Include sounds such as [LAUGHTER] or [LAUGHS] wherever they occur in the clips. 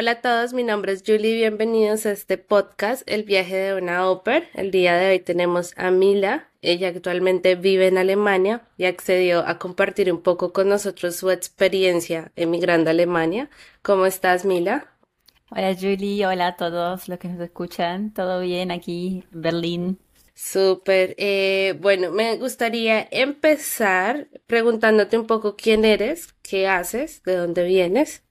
Hola a todos, mi nombre es Julie, bienvenidos a este podcast, El viaje de una ópera. El día de hoy tenemos a Mila, ella actualmente vive en Alemania y accedió a compartir un poco con nosotros su experiencia emigrando a Alemania. ¿Cómo estás, Mila? Hola Julie, hola a todos los que nos escuchan, ¿todo bien aquí Berlín? Súper. Eh, bueno, me gustaría empezar preguntándote un poco quién eres, qué haces, de dónde vienes.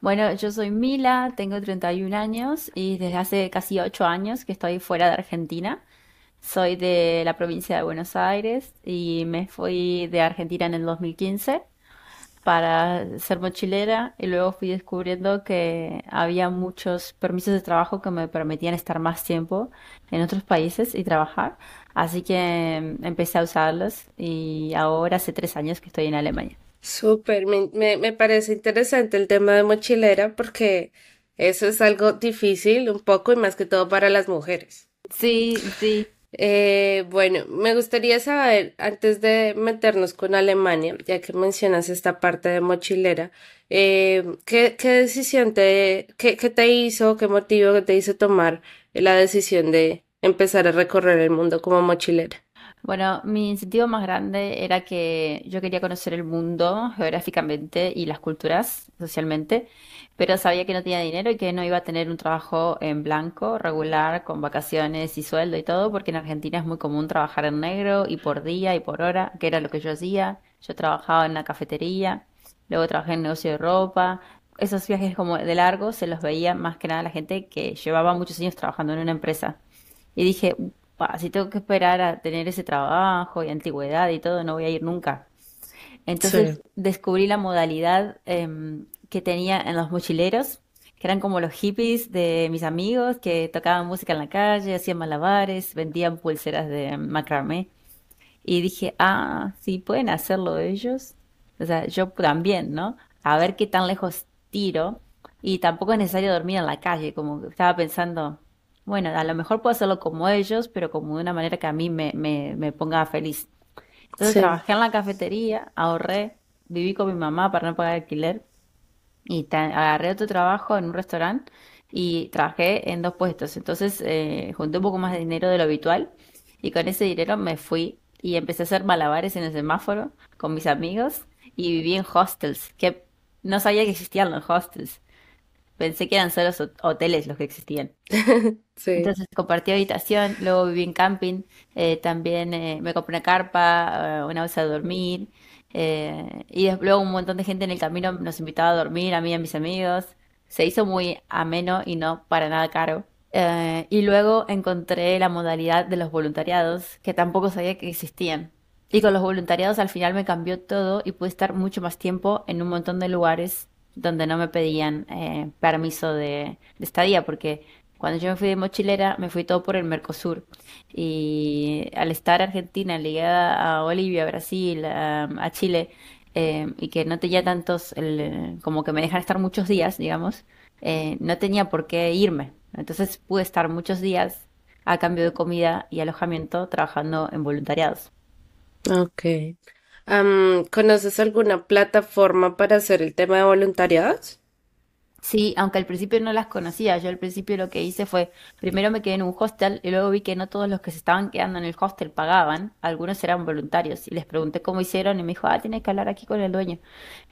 Bueno, yo soy Mila, tengo 31 años y desde hace casi 8 años que estoy fuera de Argentina. Soy de la provincia de Buenos Aires y me fui de Argentina en el 2015 para ser mochilera y luego fui descubriendo que había muchos permisos de trabajo que me permitían estar más tiempo en otros países y trabajar. Así que empecé a usarlos y ahora hace tres años que estoy en Alemania. Súper, me, me, parece interesante el tema de mochilera porque eso es algo difícil un poco y más que todo para las mujeres. Sí, sí. Eh, bueno, me gustaría saber, antes de meternos con Alemania, ya que mencionas esta parte de mochilera, eh, ¿qué, qué decisión te, qué, qué te hizo, qué motivo te hizo tomar la decisión de empezar a recorrer el mundo como mochilera? Bueno, mi incentivo más grande era que yo quería conocer el mundo geográficamente y las culturas socialmente, pero sabía que no tenía dinero y que no iba a tener un trabajo en blanco, regular, con vacaciones y sueldo y todo, porque en Argentina es muy común trabajar en negro y por día y por hora, que era lo que yo hacía. Yo trabajaba en una cafetería, luego trabajé en negocio de ropa. Esos viajes como de largo se los veía más que nada la gente que llevaba muchos años trabajando en una empresa. Y dije, si tengo que esperar a tener ese trabajo y antigüedad y todo, no voy a ir nunca. Entonces descubrí la modalidad em, que tenía en los mochileros, que eran como los hippies de mis amigos que tocaban música en la calle, hacían malabares, vendían pulseras de macramé. Y dije, ah, sí, pueden hacerlo ellos. O sea, yo también, ¿no? A ver qué tan lejos tiro. Y tampoco es necesario dormir en la calle, como estaba pensando, bueno, a lo mejor puedo hacerlo como ellos, pero como de una manera que a mí me, me, me ponga feliz. Entonces trabajé en la cafetería, ahorré, viví con mi mamá para no pagar alquiler y agarré otro trabajo en un restaurante y trabajé en dos puestos. Entonces eh, junté un poco más de dinero de lo habitual y con ese dinero me fui y empecé a hacer malabares en el semáforo con mis amigos y viví en hostels, que no sabía que existían los hostels. Pensé que eran solo hoteles los que existían. [LAUGHS] Entonces compartí habitación, luego viví en camping, eh, también eh, me compré una carpa, eh, una bolsa de dormir, y luego un montón de gente en el camino nos invitaba a dormir, a mí y a mis amigos. Se hizo muy ameno y no para nada caro. y luego encontré la modalidad de los voluntariados, que tampoco sabía que existían. Y con los voluntariados al final me cambió todo y pude estar mucho más tiempo en un montón de lugares donde no me pedían eh, permiso de, estadía, porque cuando yo me fui de mochilera me fui todo por el Mercosur. Y al estar Argentina ligada a Bolivia, Brasil, a, Chile, eh, y que no tenía tantos, como que me dejan estar muchos días, digamos, eh, no tenía por qué irme. Entonces pude estar muchos días a cambio de comida y alojamiento trabajando en voluntariados. Ok. ¿Conoces alguna plataforma para hacer el tema de voluntariados? Sí, aunque al principio no las conocía. Yo al principio lo que hice fue, primero me quedé en un hostel y luego vi que no todos los que se estaban quedando en el hostel pagaban, algunos eran voluntarios y les pregunté cómo hicieron y me dijo, ah, tienes que hablar aquí con el dueño.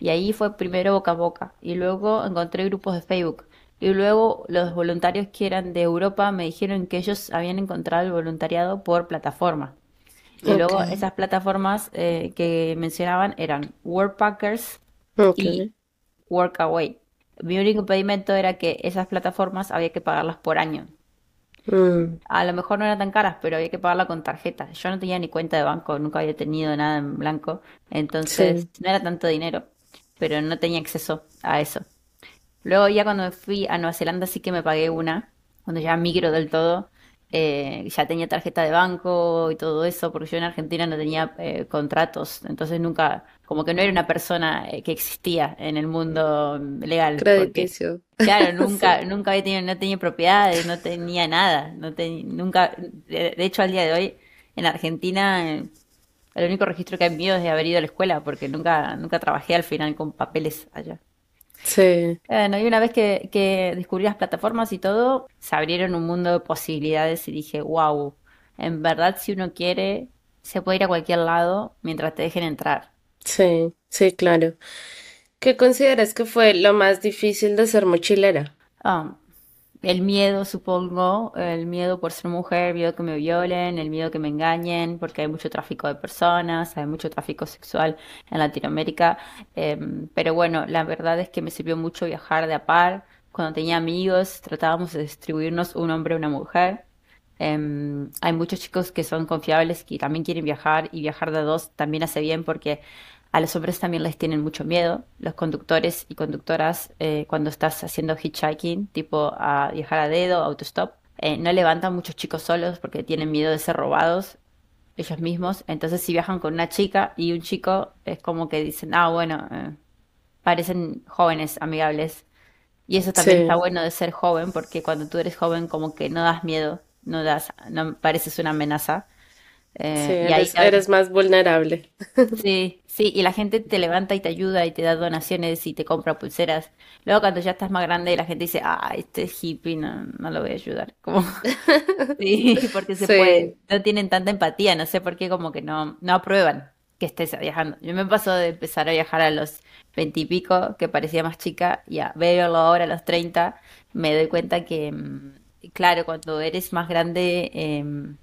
Y ahí fue primero boca a boca y luego encontré grupos de Facebook. Y luego los voluntarios que eran de Europa me dijeron que ellos habían encontrado el voluntariado por plataforma. Y luego esas plataformas eh, que mencionaban eran Workpackers y Workaway. Mi único impedimento era que esas plataformas había que pagarlas por año. Mm. A lo mejor no eran tan caras, pero había que pagarla con tarjeta. Yo no tenía ni cuenta de banco, nunca había tenido nada en blanco, entonces no era tanto dinero, pero no tenía acceso a eso. Luego ya cuando me fui a Nueva Zelanda sí que me pagué una, cuando ya migro del todo, eh, ya tenía tarjeta de banco y todo eso, porque yo en Argentina no tenía eh, contratos, entonces nunca, como que no era una persona eh, que existía en el mundo legal. Crediticio. claro, [LAUGHS] nunca, nunca había tenido, no tenía propiedades, no tenía nada, no nunca, de, hecho al día de hoy en Argentina el único registro que hay mío es de haber ido a la escuela, porque nunca, nunca trabajé al final con papeles allá. Sí, Bueno, y una vez que, que descubrí las plataformas y todo, se abrieron un mundo de posibilidades y dije, wow, en verdad si uno quiere, se puede ir a cualquier lado mientras te dejen entrar. sí, sí, claro. ¿Qué consideras que fue lo más difícil de ser mochilera? Ah, el miedo, supongo, el miedo por ser mujer, el miedo que me violen, el miedo que me engañen, porque hay mucho tráfico de personas, hay mucho tráfico sexual en Latinoamérica. Em, pero bueno, la verdad es que me sirvió mucho viajar de a par. Cuando tenía amigos, tratábamos de distribuirnos un hombre y una mujer. Em, hay muchos chicos que son confiables que también quieren viajar y viajar de dos también hace bien porque a los hombres también les tienen mucho miedo. Los conductores y conductoras, eh, cuando estás haciendo hitchhiking, tipo a viajar a dedo, autostop, eh, no levantan muchos chicos solos porque tienen miedo de ser robados ellos mismos. Entonces, si viajan con una chica y un chico, es como que dicen, ah, bueno, eh, parecen jóvenes, amigables. Y eso también está bueno de ser joven, porque cuando tú eres joven, como que no das miedo, no das, no pareces una amenaza. Sí, Eh, y ahí eres, eres más vulnerable. Sí, sí, y la gente te levanta y te ayuda y te da donaciones y te compra pulseras. Luego cuando ya estás más grande la gente dice, ah, este hippie no, no lo voy a ayudar. Como, [LAUGHS] sí, porque se puede. Sí, No tienen tanta empatía, no sé por qué como que no, no aprueban que estés viajando. Yo me pasó de empezar a viajar a los veintipico, que parecía más chica, y a verlo ahora a los treinta, me doy cuenta que, mm, claro, cuando eres más grande, em,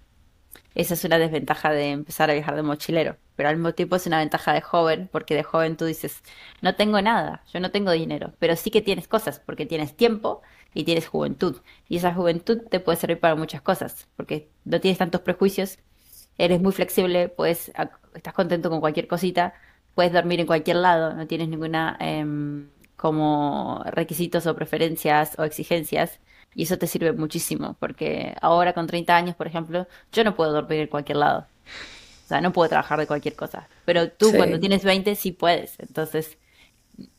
esa es una desventaja de empezar a viajar de mochilero, pero al mismo tiempo es una ventaja de joven, porque de joven tú dices, no tengo nada, yo no tengo dinero, pero sí que tienes cosas, porque tienes tiempo y tienes juventud. Y esa juventud te puede servir para muchas cosas, porque no tienes tantos prejuicios, eres muy flexible, puedes, estás contento con cualquier cosita, puedes dormir en cualquier lado, no tienes ninguna em, como requisitos o preferencias o exigencias. Y eso te sirve muchísimo, porque ahora con 30 años, por ejemplo, yo no puedo dormir en cualquier lado. O sea, no puedo trabajar de cualquier cosa. Pero tú cuando tienes 20 sí puedes. Entonces,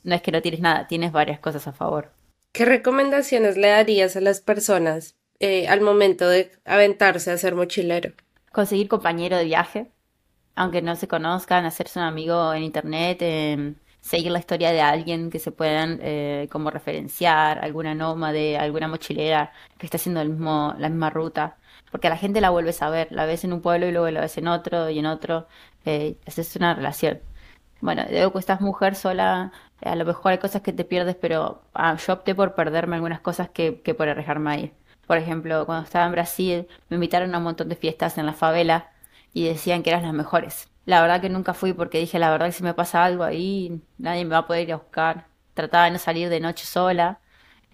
no es que no tienes nada, tienes varias cosas a favor. ¿Qué recomendaciones le darías a las personas eh, al momento de aventarse a ser mochilero? Conseguir compañero de viaje, aunque no se conozcan, hacerse un amigo en internet, em, seguir la historia de alguien que se puedan eh, como referenciar, alguna nómade, alguna mochilera que esté haciendo el mismo, la misma ruta, porque la gente la vuelves a ver, la ves en un pueblo y luego la ves en otro y en otro, eh, es una relación. Bueno, luego que estás mujer sola, a lo mejor hay cosas que te pierdes, pero ah, yo opté por perderme algunas cosas que, que por arriesgarme a ir. Por ejemplo, cuando estaba en Brasil, me invitaron a un montón de fiestas en la favela y decían que eran las mejores. La verdad que nunca fui porque dije, la verdad que si me pasa algo ahí, nadie me va a poder ir a buscar. Trataba de no salir de noche sola,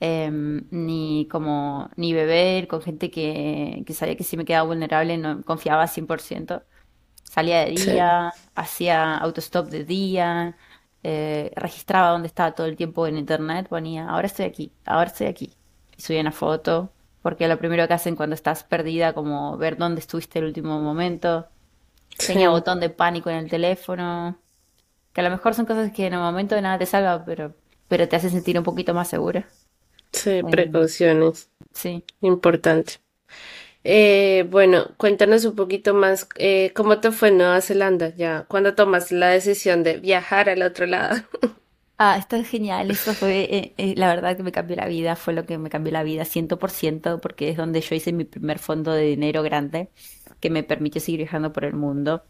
em, ni como, ni beber con gente que, que sabía que si me quedaba vulnerable no confiaba 100%. Salía de Sí, día, hacía autostop de día, eh, registraba dónde estaba todo el tiempo en internet, ponía, ahora estoy aquí, ahora estoy aquí. Y subía una foto, porque lo primero que hacen cuando estás perdida, como ver dónde estuviste el último momento. Tenía sí, botón de pánico en el teléfono, que a lo mejor son cosas que en el momento de nada te salva, pero, pero te hacen sentir un poquito más segura. sí, precauciones, sí. importante. Eh, bueno, cuéntanos un poquito más, eh, ¿cómo te fue en Nueva Zelanda ya cuando tomas la decisión de viajar al otro lado? [LAUGHS] Ah, está genial, eso fue, eh, eh, la verdad que me cambió la vida, fue lo que me cambió la vida, 100%, porque es donde yo hice mi primer fondo de dinero grande que me permitió seguir viajando por el mundo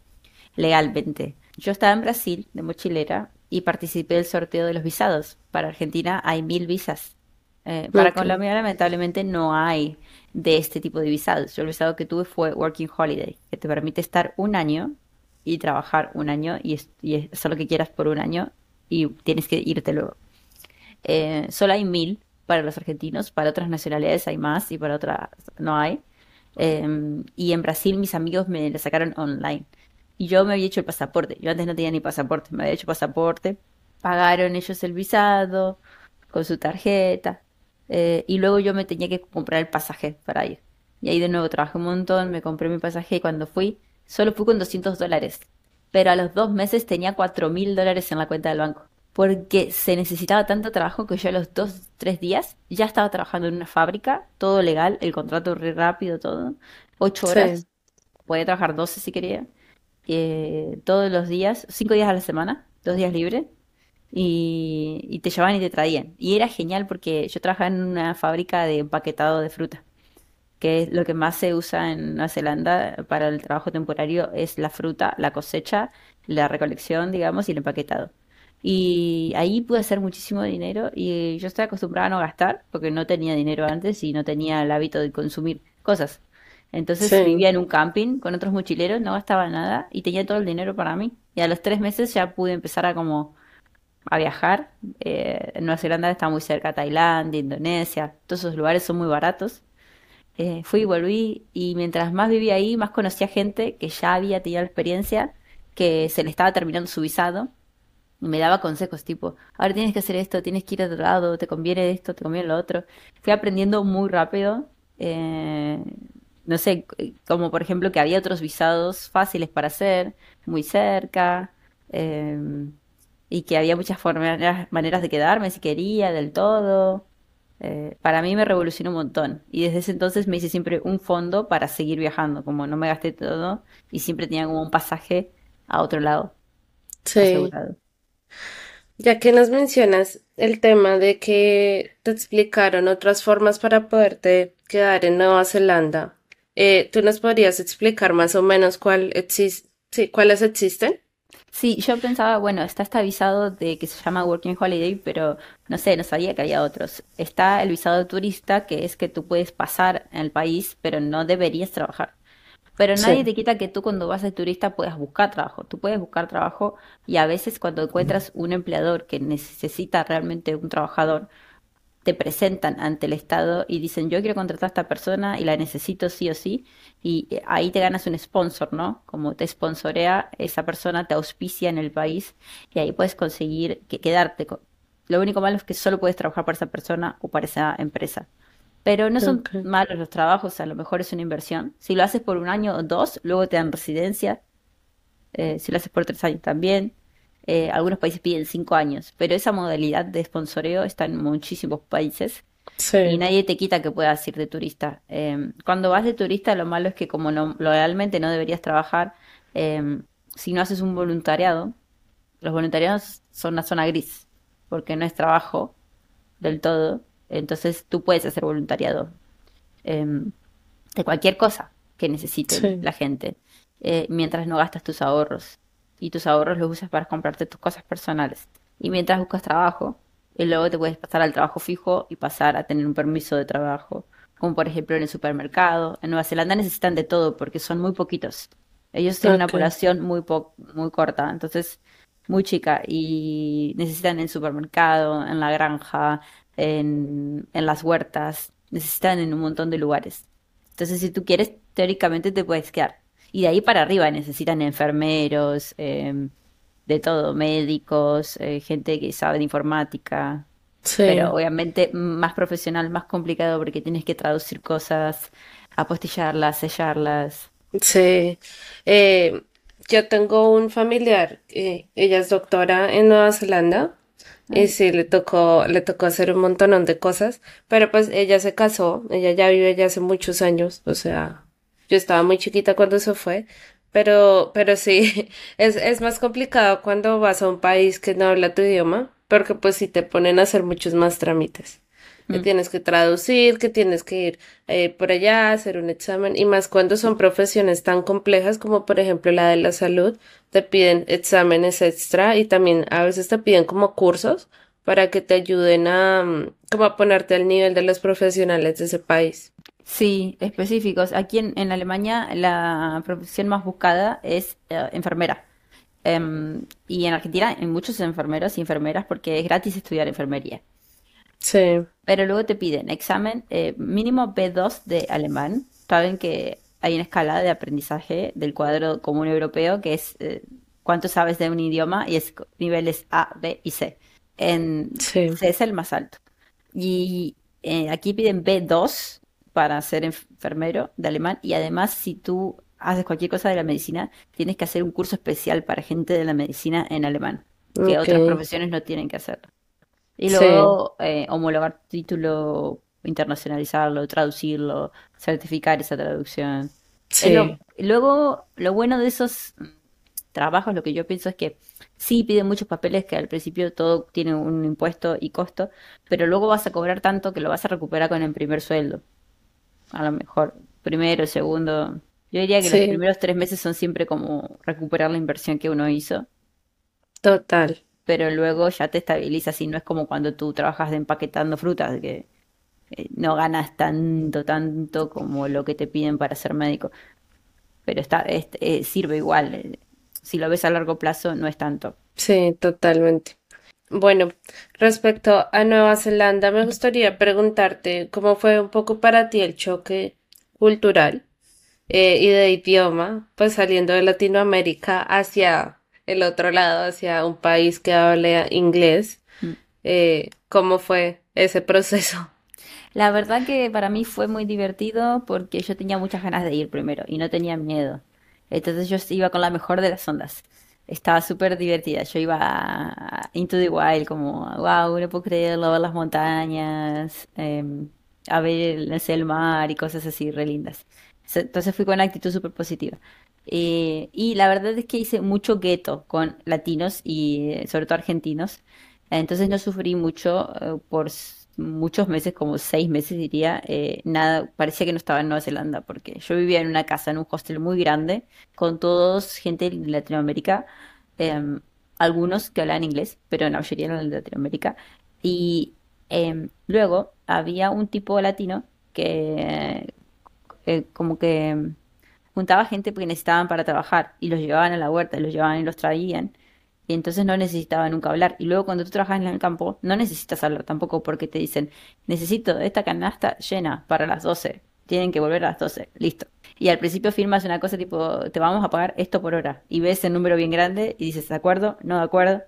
legalmente. Yo estaba en Brasil de mochilera y participé del sorteo de los visados. Para Argentina hay mil visas. Eh, para Colombia lamentablemente no hay de este tipo de visados. Yo el visado que tuve fue Working Holiday, que te permite estar un año y trabajar un año y, es- y es- hacer lo que quieras por un año y tienes que irte luego. Eh, solo hay mil para los argentinos, para otras nacionalidades hay más y para otras no hay. Eh, y en Brasil mis amigos me lo sacaron online. Y yo me había hecho el pasaporte. Yo antes no tenía ni pasaporte, me había hecho pasaporte. Pagaron ellos el visado con su tarjeta. eh, y luego yo me tenía que comprar el pasaje para ir. Y ahí de nuevo trabajé un montón, me compré mi pasaje y cuando fui, solo fui con 200 dólares. Pero a los dos meses tenía cuatro mil dólares en la cuenta del banco. Porque se necesitaba tanto trabajo que yo a los dos, tres días ya estaba trabajando en una fábrica, todo legal, el contrato re rápido, todo. Ocho sí, horas, podía trabajar 12 si quería. eh, todos los días, cinco días a la semana, dos días libres. y, y te llevaban y te traían. Y era genial porque yo trabajaba en una fábrica de empaquetado de fruta, que es lo que más se usa en Nueva Zelanda para el trabajo temporario es la fruta, la cosecha, la recolección, digamos, y el empaquetado. Y ahí pude hacer muchísimo dinero y yo estaba acostumbrada a no gastar porque no tenía dinero antes y no tenía el hábito de consumir cosas. Entonces Sí, vivía en un camping con otros mochileros, no gastaba nada y tenía todo el dinero para mí. Y a los tres meses ya pude empezar a como a viajar. Eh, Nueva Zelanda está muy cerca, Tailandia, Indonesia, todos esos lugares son muy baratos. Eh, fui y volví y mientras más vivía ahí, más conocía gente que ya había tenido experiencia, que se le estaba terminando su visado y me daba consejos tipo, ahora tienes que hacer esto, tienes que ir a otro lado, te conviene esto, te conviene lo otro. Fui aprendiendo muy rápido. eh, no sé, como por ejemplo que había otros visados fáciles para hacer, muy cerca, eh, y que había muchas formas, maneras de quedarme si quería, del todo. Eh, para mí me revolucionó un montón. Y desde ese entonces me hice siempre un fondo para seguir viajando, como no me gasté todo y siempre tenía como un pasaje a otro lado sí. asegurado. Ya que nos mencionas el tema de que te explicaron otras formas para poderte quedar en Nueva Zelanda, eh, ¿tú nos podrías explicar más o menos cuál exis- sí, cuáles existen? Sí, yo pensaba, bueno, está este visado de que se llama Working Holiday, pero no sé, no sabía que había otros. Está el visado de turista, que es que tú puedes pasar en el país, pero no deberías trabajar. Pero nadie Sí, te quita que tú cuando vas de turista puedas buscar trabajo. Tú puedes buscar trabajo y a veces cuando encuentras un empleador que necesita realmente un trabajador, te presentan ante el Estado y dicen, yo quiero contratar a esta persona y la necesito sí o sí, y eh, ahí te ganas un sponsor, ¿no? Como te sponsorea esa persona, te auspicia en el país y ahí puedes conseguir que quedarte. co- Lo único malo es que solo puedes trabajar para esa persona o para esa empresa. Pero no son malos los trabajos, a lo mejor es una inversión. Si lo haces por un año o dos, luego te dan residencia, eh, si lo haces por tres años también. Eh, algunos países piden cinco años, pero esa modalidad de sponsoreo está en muchísimos países y nadie te quita que puedas ir de turista. Eh, cuando vas de turista, lo malo es que como no, realmente no deberías trabajar, eh, si no haces un voluntariado, los voluntariados son una zona gris, porque no es trabajo del todo, entonces tú puedes hacer voluntariado em, de cualquier cosa que necesite sí, la gente, eh, mientras no gastas tus ahorros. Y tus ahorros los usas para comprarte tus cosas personales. Y mientras buscas trabajo, y luego te puedes pasar al trabajo fijo y pasar a tener un permiso de trabajo. Como por ejemplo en el supermercado. En Nueva Zelanda necesitan de todo porque son muy poquitos. Ellos tienen una población muy, po- muy corta, entonces muy chica. Y necesitan en el supermercado, en la granja, en, en las huertas. Necesitan en un montón de lugares. Entonces, si tú quieres, teóricamente te puedes quedar. Y de ahí para arriba necesitan enfermeros, em, de todo, médicos, eh, gente que sabe de informática, pero sí, obviamente más profesional, más complicado porque tienes que traducir cosas, apostillarlas, sellarlas. sí. Eh, yo tengo un familiar, eh, ella es doctora en Nueva Zelanda y sí, le tocó, le tocó hacer un montón de cosas, pero pues ella se casó, ella ya vive ya hace muchos años, o sea, yo estaba muy chiquita cuando se fue, pero, pero sí, [LAUGHS] es, es más complicado cuando vas a un país que no habla tu idioma, porque pues sí te ponen a hacer muchos más trámites. Que mm, tienes que traducir, que tienes que ir eh, por allá a hacer un examen, y más cuando son profesiones tan complejas como por ejemplo la de la salud, te piden exámenes extra y también a veces te piden como cursos para que te ayuden a mm, como a ponerte al nivel de los profesionales de ese país. Sí, específicos. Aquí en, en Alemania la profesión más buscada es eh, enfermera. Em, y en Argentina hay muchos enfermeros y enfermeras porque es gratis estudiar enfermería. Sí, Pero luego te piden examen eh, mínimo B2 de alemán. Saben que hay una escala de aprendizaje del cuadro común europeo que es eh, cuánto sabes de un idioma y es co- niveles A, B y C. En sí, C es el más alto. Y eh, aquí piden B2 para ser enfermero de alemán y además si tú haces cualquier cosa de la medicina, tienes que hacer un curso especial para gente de la medicina en alemán, que otras profesiones no tienen que hacer. Y sí, luego eh, homologar tu título, internacionalizarlo, traducirlo, certificar esa traducción. Lo- sí, luego, lo bueno de esos trabajos, lo que yo pienso es que sí piden muchos papeles, que al principio todo tiene un impuesto y costo, pero luego vas a cobrar tanto que lo vas a recuperar con el primer sueldo. A lo mejor, primero, segundo. Yo diría que los primeros tres meses son siempre como recuperar la inversión que uno hizo, total. pero luego ya te estabilizas y no es como cuando tú trabajas de empaquetando frutas, que eh, no ganas tanto, tanto como lo que te piden para ser médico. pero está, es- eh, sirve igual. Si lo ves a largo plazo, no es tanto. Sí, totalmente. Bueno, respecto a Nueva Zelanda, me gustaría preguntarte cómo fue un poco para ti el choque cultural eh, y de idioma, pues saliendo de Latinoamérica hacia el otro lado, hacia un país que habla inglés. Mm. Eh, ¿cómo fue ese proceso? La verdad que para mí fue muy divertido porque yo tenía muchas ganas de ir primero y no tenía miedo. Entonces yo iba con la mejor de las ondas. Estaba súper divertida. Yo iba into the wild, como, wow, no puedo creerlo, a ver las montañas, em, a ver el, el mar y cosas así re lindas. Entonces fui con una actitud súper positiva. Eh, y la verdad es que hice mucho gueto con latinos y eh, sobre todo argentinos. Entonces no sufrí mucho eh, por muchos meses, como seis meses diría, eh, nada, parecía que no estaba en Nueva Zelanda, porque yo vivía en una casa, en un hostel muy grande, con todos gente de Latinoamérica, em, algunos que hablaban inglés, pero la mayoría eran de Latinoamérica. Y em, luego había un tipo latino que eh, como que juntaba gente porque necesitaban para trabajar y los llevaban a la huerta, los llevaban y los traían. Y entonces no necesitaba nunca hablar. Y luego cuando tú trabajas en el campo, no necesitas hablar tampoco porque te dicen, necesito esta canasta llena para las 12. Tienen que volver a las 12. Listo. Y al principio firmas una cosa tipo, te vamos a pagar esto por hora. Y ves el número bien grande y dices, ¿de acuerdo? No de acuerdo.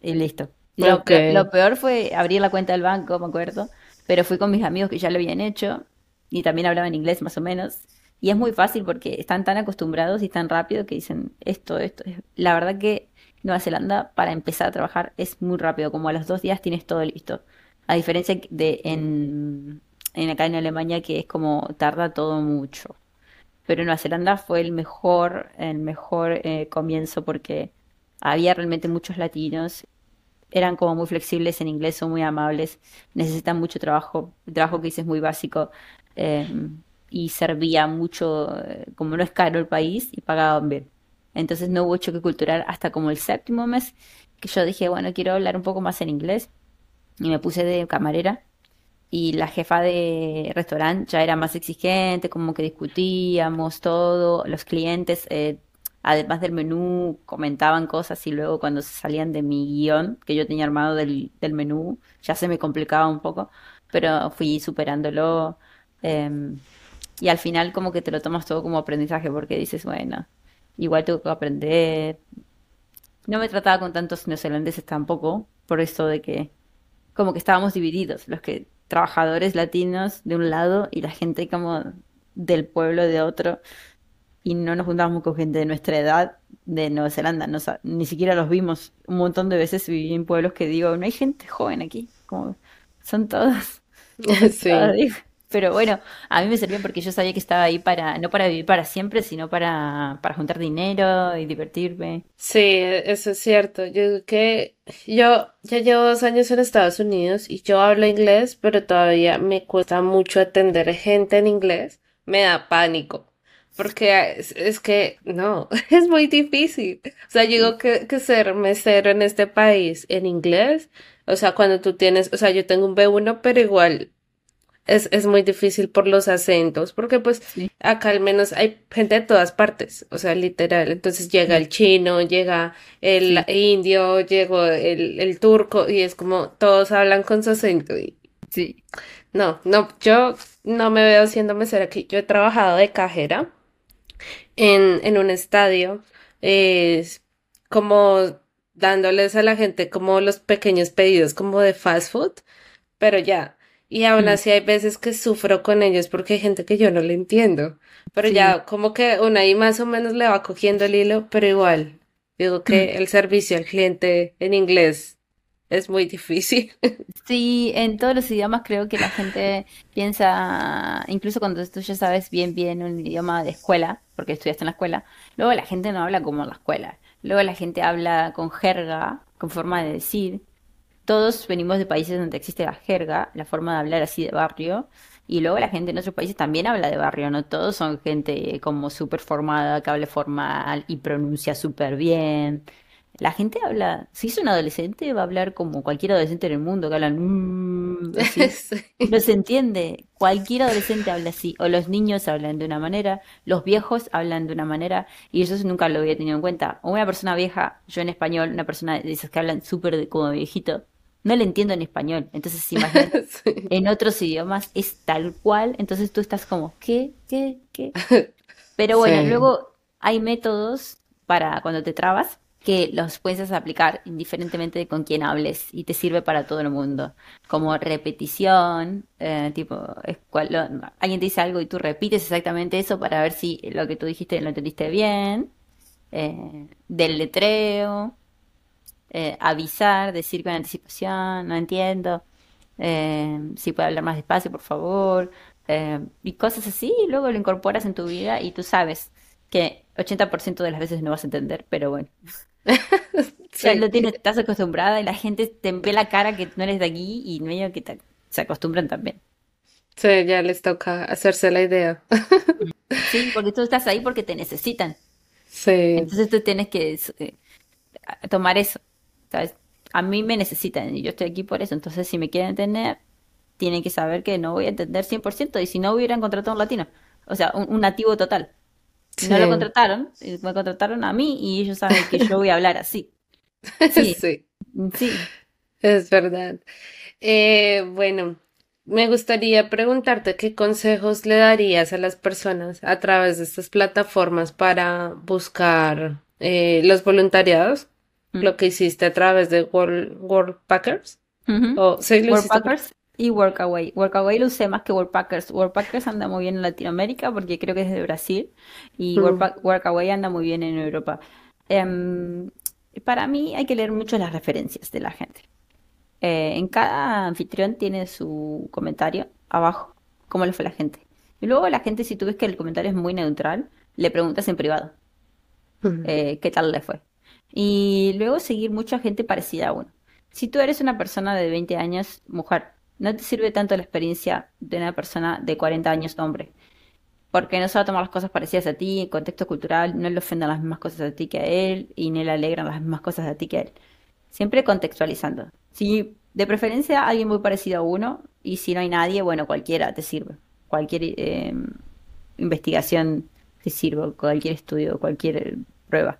Y listo. Lo, lo peor fue abrir la cuenta del banco, me acuerdo. Pero fui con mis amigos que ya lo habían hecho y también hablaban inglés más o menos. Y es muy fácil porque están tan acostumbrados y tan rápido que dicen esto, esto. La verdad que Nueva Zelanda para empezar a trabajar es muy rápido, como a los dos días tienes todo listo. A diferencia de en, en acá en Alemania que es como tarda todo mucho. Pero Nueva Zelanda fue el mejor, el mejor eh, comienzo porque había realmente muchos latinos, eran como muy flexibles en inglés, son muy amables, necesitan mucho trabajo, el trabajo que hice es muy básico eh, y servía mucho, eh, como no es caro el país y pagaban bien. Entonces no hubo choque cultural hasta como el séptimo mes que yo dije, bueno, quiero hablar un poco más en inglés y me puse de camarera. Y la jefa de restaurante ya era más exigente, como que discutíamos todo, los clientes, eh, además del menú, comentaban cosas y luego cuando se salían de mi guion que yo tenía armado del, del menú, ya se me complicaba un poco, pero fui superándolo em, y al final como que te lo tomas todo como aprendizaje porque dices, bueno, igual tengo que aprender. No me trataba con tantos neozelandeses tampoco, por eso de que como que estábamos divididos, los que trabajadores latinos de un lado y la gente como del pueblo de otro, y no nos juntábamos con gente de nuestra edad de Nueva Zelanda, no, ni siquiera los vimos. Un montón de veces viví en pueblos que digo, no hay gente joven aquí, como son todos [LAUGHS] sí. Pero bueno, a mí me servía porque yo sabía que estaba ahí para, no para vivir para siempre, sino para, para juntar dinero y divertirme. Sí, eso es cierto. Yo que yo ya llevo dos años en Estados Unidos y yo hablo inglés, pero todavía me cuesta mucho atender gente en inglés. Me da pánico. Porque es, es que no, [LAUGHS] es muy difícil. O sea, yo digo que, que ser mesero en este país en inglés, o sea, cuando tú tienes, o sea, yo tengo un B1, pero igual es, es muy difícil por los acentos, porque pues Sí. acá al menos hay gente de todas partes, o sea, literal. Entonces llega el chino, llega el Sí, indio, llegó el, el turco y es como todos hablan con su acento. Y sí. no, no, yo no me veo siendo mesera aquí. Yo he trabajado de cajera en, en un estadio, es como dándoles a la gente como los pequeños pedidos como de fast food pero ya. Y aún Mm, así hay veces que sufro con ellos porque hay gente que yo no le entiendo. Pero Sí. ya como que uno ahí más o menos le va cogiendo el hilo, pero igual, digo que el servicio al cliente en inglés es muy difícil. [LAUGHS] Sí, en todos los idiomas creo que la gente piensa, incluso cuando tú ya sabes bien bien un idioma de escuela, porque estudiaste en la escuela, luego la gente no habla como en la escuela. Luego la gente habla con jerga, con forma de decir. Todos venimos de países donde existe la jerga, la forma de hablar así de barrio. Y luego la gente en otros países también habla de barrio, no todos son gente como súper formada, que habla formal y pronuncia súper bien. La gente habla, si es un adolescente, va a hablar como cualquier adolescente en el mundo, que hablan "Mm", así. [LAUGHS] Sí. No se entiende. Cualquier adolescente habla así. O los niños hablan de una manera, los viejos hablan de una manera, y eso nunca lo había tenido en cuenta. O una persona vieja, yo en español, una persona de esas que hablan súper de- como viejito, no le entiendo en español. Entonces, imagínate, [LAUGHS] Sí. en otros idiomas es tal cual, entonces tú estás como, ¿qué? ¿Qué? ¿Qué? [LAUGHS] Pero bueno, Sí. luego hay métodos para cuando te trabas que los puedes aplicar indiferentemente de con quién hables y te sirve para todo el mundo. Como repetición, eh, tipo, es cual- lo- alguien te dice algo y tú repites exactamente eso para ver si lo que tú dijiste lo entendiste bien. Eh, del letreo, eh, avisar, decir con anticipación, no entiendo, eh, si puede hablar más despacio, por favor, eh, y cosas así, y luego lo incorporas en tu vida y tú sabes que 80% de las veces no vas a entender, pero bueno, [LAUGHS] ya lo tienes, estás acostumbrada y la gente te ve la cara que no eres de aquí y medio que te- se acostumbran también. Sí, ya les toca hacerse la idea. Sí, porque tú estás ahí porque te necesitan. Sí, Entonces tú tienes que eh, tomar eso, ¿sabes? A mí me necesitan y yo estoy aquí por eso. Entonces, si me quieren entender, tienen que saber que no voy a entender 100% y si no hubieran contratado a un latino, o sea, un, un nativo total. No lo sí, contrataron, eh, me contrataron a mí y ellos saben que yo voy a hablar así. [LAUGHS] Sí, sí, sí. es verdad. Eh, bueno, me gustaría preguntarte qué consejos le darías a las personas a través de estas plataformas para buscar eh, los voluntariados, Mm. lo que hiciste a través de World, Worldpackers. Ujú. O sí, por... Worldpackers y Workaway. Workaway lo usé más que Worldpackers. Worldpackers anda muy bien en Latinoamérica porque creo que es de Brasil y Mm, Worldpa- Workaway anda muy bien en Europa. Em, para mí hay que leer mucho las referencias de la gente. Eh, en cada anfitrión tiene su comentario abajo, cómo le fue la gente. Y luego la gente, si tú ves que el comentario es muy neutral, le preguntas en privado eh, qué tal le fue. Y luego seguir mucha gente parecida a uno. Si tú eres una persona de 20 años, mujer, no te sirve tanto la experiencia de una persona de 40 años, hombre, porque no se va a tomar las cosas parecidas a ti, el contexto cultural, no le ofendan las mismas cosas a ti que a él y ni le alegran las mismas cosas a ti que a él. Siempre contextualizando. Si de preferencia alguien muy parecido a uno, y si no hay nadie, bueno, cualquiera te sirve. Cualquier eh, investigación te sirve, cualquier estudio, cualquier prueba.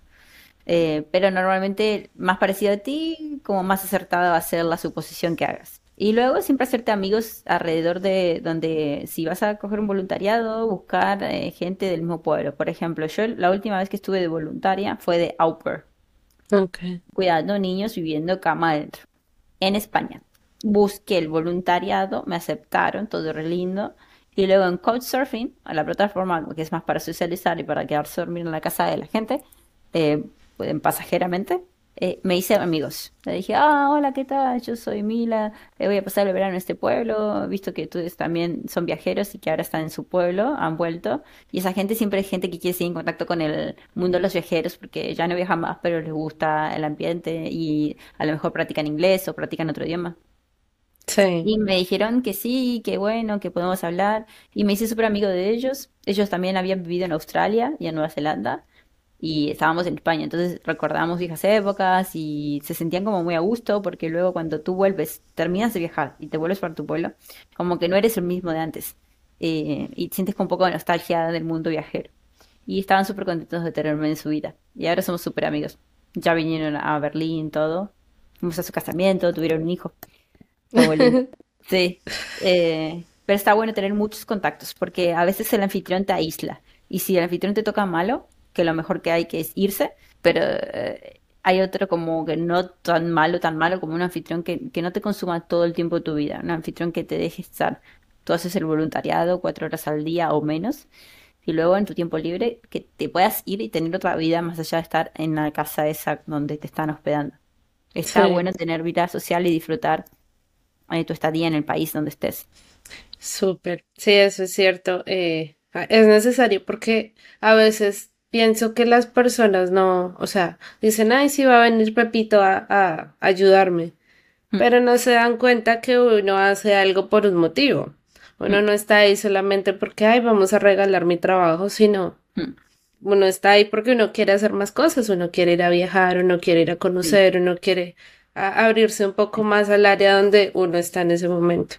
Eh, pero normalmente más parecido a ti, como más acertada va a ser la suposición que hagas. Y luego siempre hacerte amigos alrededor de donde, si vas a coger un voluntariado, buscar eh, gente del mismo pueblo. Por ejemplo, yo la última vez que estuve de voluntaria fue de au pair, ok. cuidando niños viviendo cama adentro, en España. Busqué el voluntariado, me aceptaron, todo re lindo. Y luego en Couchsurfing, a la plataforma que es más para socializar y para quedarse a dormir en la casa de la gente, eh, pasajeramente, eh, me hice amigos. Le dije, ah, hola, ¿qué tal? Yo soy Mila, eh, voy a pasar el verano en este pueblo, visto que ustedes también son viajeros y que ahora están en su pueblo, han vuelto. Y esa gente siempre es gente que quiere seguir en contacto con el mundo de los viajeros porque ya no viajan más, pero les gusta el ambiente y a lo mejor practican inglés o practican otro idioma. Sí, Y me dijeron que sí, que bueno, que podemos hablar. Y me hice súper amigo de ellos. Ellos también habían vivido en Australia y en Nueva Zelanda. Y estábamos en España. Entonces recordamos viejas épocas y se sentían como muy a gusto porque luego cuando tú vuelves, terminas de viajar y te vuelves para tu pueblo, como que no eres el mismo de antes. Eh, y sientes con un poco de nostalgia del mundo viajero. Y estaban súper contentos de tenerme en su vida. Y ahora somos súper amigos. Ya vinieron a Berlín, todo. Fuimos a su casamiento, tuvieron un hijo. [LAUGHS] Sí, eh, pero está bueno tener muchos contactos porque a veces el anfitrión te aísla y si el anfitrión te toca malo, que lo mejor que hay que es irse, pero eh, hay otro como que no tan malo, tan malo como un anfitrión que, que no te consuma todo el tiempo de tu vida, un anfitrión que te deje estar, tú haces el voluntariado cuatro horas al día o menos y luego en tu tiempo libre que te puedas ir y tener otra vida más allá de estar en la casa esa donde te están hospedando. Está sí, bueno tener vida social y disfrutar eh, tu estadía en el país donde estés. súper. Sí, eso es cierto. eh, es necesario porque a veces pienso que las personas no, o sea, dicen, ay, sí va a venir Pepito a, a ayudarme, Mm, pero no se dan cuenta que uno hace algo por un motivo. Uno mm, no está ahí solamente porque, ay, vamos a regalar mi trabajo, sino mm, uno está ahí porque uno quiere hacer más cosas, uno quiere ir a viajar, uno quiere ir a conocer, uno quiere a- abrirse un poco más al área donde uno está en ese momento.